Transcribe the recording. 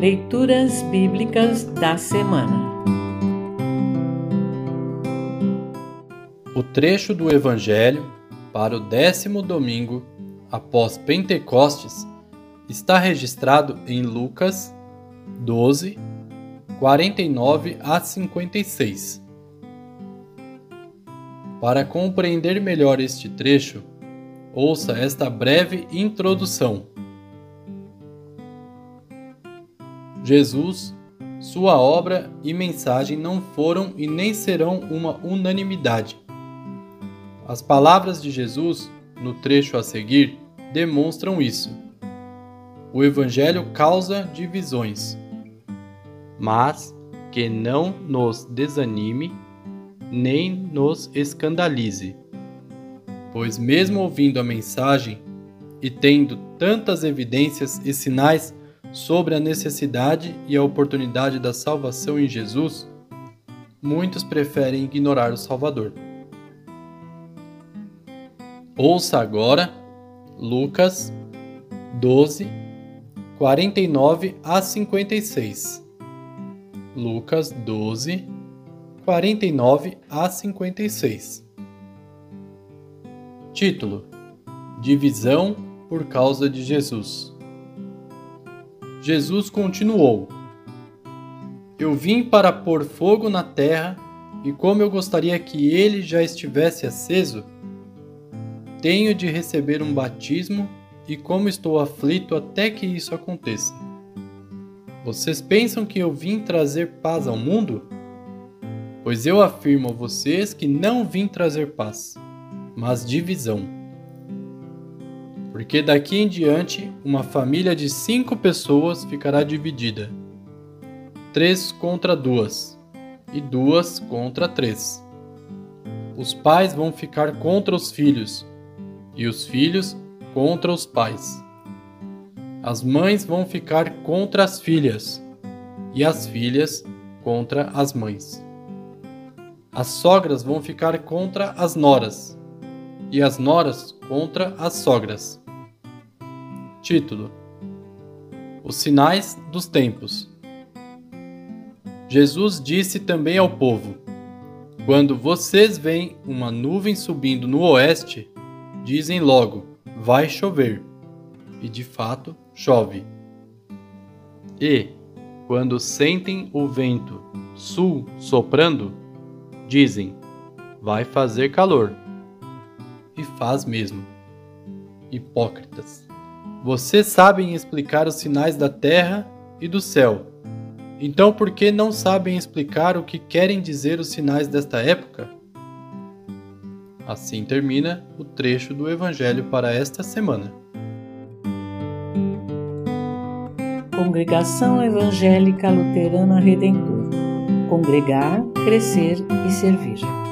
Leituras Bíblicas da Semana O trecho do Evangelho para o décimo domingo após Pentecostes está registrado em Lucas 12, 49 a 56. Para compreender melhor este trecho, ouça esta breve introdução. Jesus, sua obra e mensagem não foram e nem serão uma unanimidade. As palavras de Jesus, no trecho a seguir, demonstram isso. O Evangelho causa divisões, mas que não nos desanime nem nos escandalize. Pois, mesmo ouvindo a mensagem e tendo tantas evidências e sinais sobre a necessidade e a oportunidade da salvação em Jesus, muitos preferem ignorar o Salvador. Ouça agora Lucas 12, 49 a 56. Lucas 12, 49 a 56. Título: Divisão por causa de Jesus. Jesus continuou: Eu vim para pôr fogo na terra, e como eu gostaria que ele já estivesse aceso, tenho de receber um batismo, e como estou aflito até que isso aconteça. Vocês pensam que eu vim trazer paz ao mundo? Pois eu afirmo a vocês que não vim trazer paz, mas divisão. Porque daqui em diante uma família de cinco pessoas ficará dividida: três contra duas, e duas contra três. Os pais vão ficar contra os filhos, e os filhos contra os pais. As mães vão ficar contra as filhas, e as filhas contra as mães. As sogras vão ficar contra as noras, e as noras contra as sogras. Título: Os sinais dos tempos. Jesus disse também ao povo: Quando vocês veem uma nuvem subindo no oeste, dizem logo: vai chover. E de fato, chove. E, quando sentem o vento sul soprando, dizem: vai fazer calor. E faz mesmo. Hipócritas. Vocês sabem explicar os sinais da terra e do céu. Então, por que não sabem explicar o que querem dizer os sinais desta época? Assim termina o trecho do Evangelho para esta semana. Congregação Evangélica Luterana Redentor Congregar, Crescer e Servir.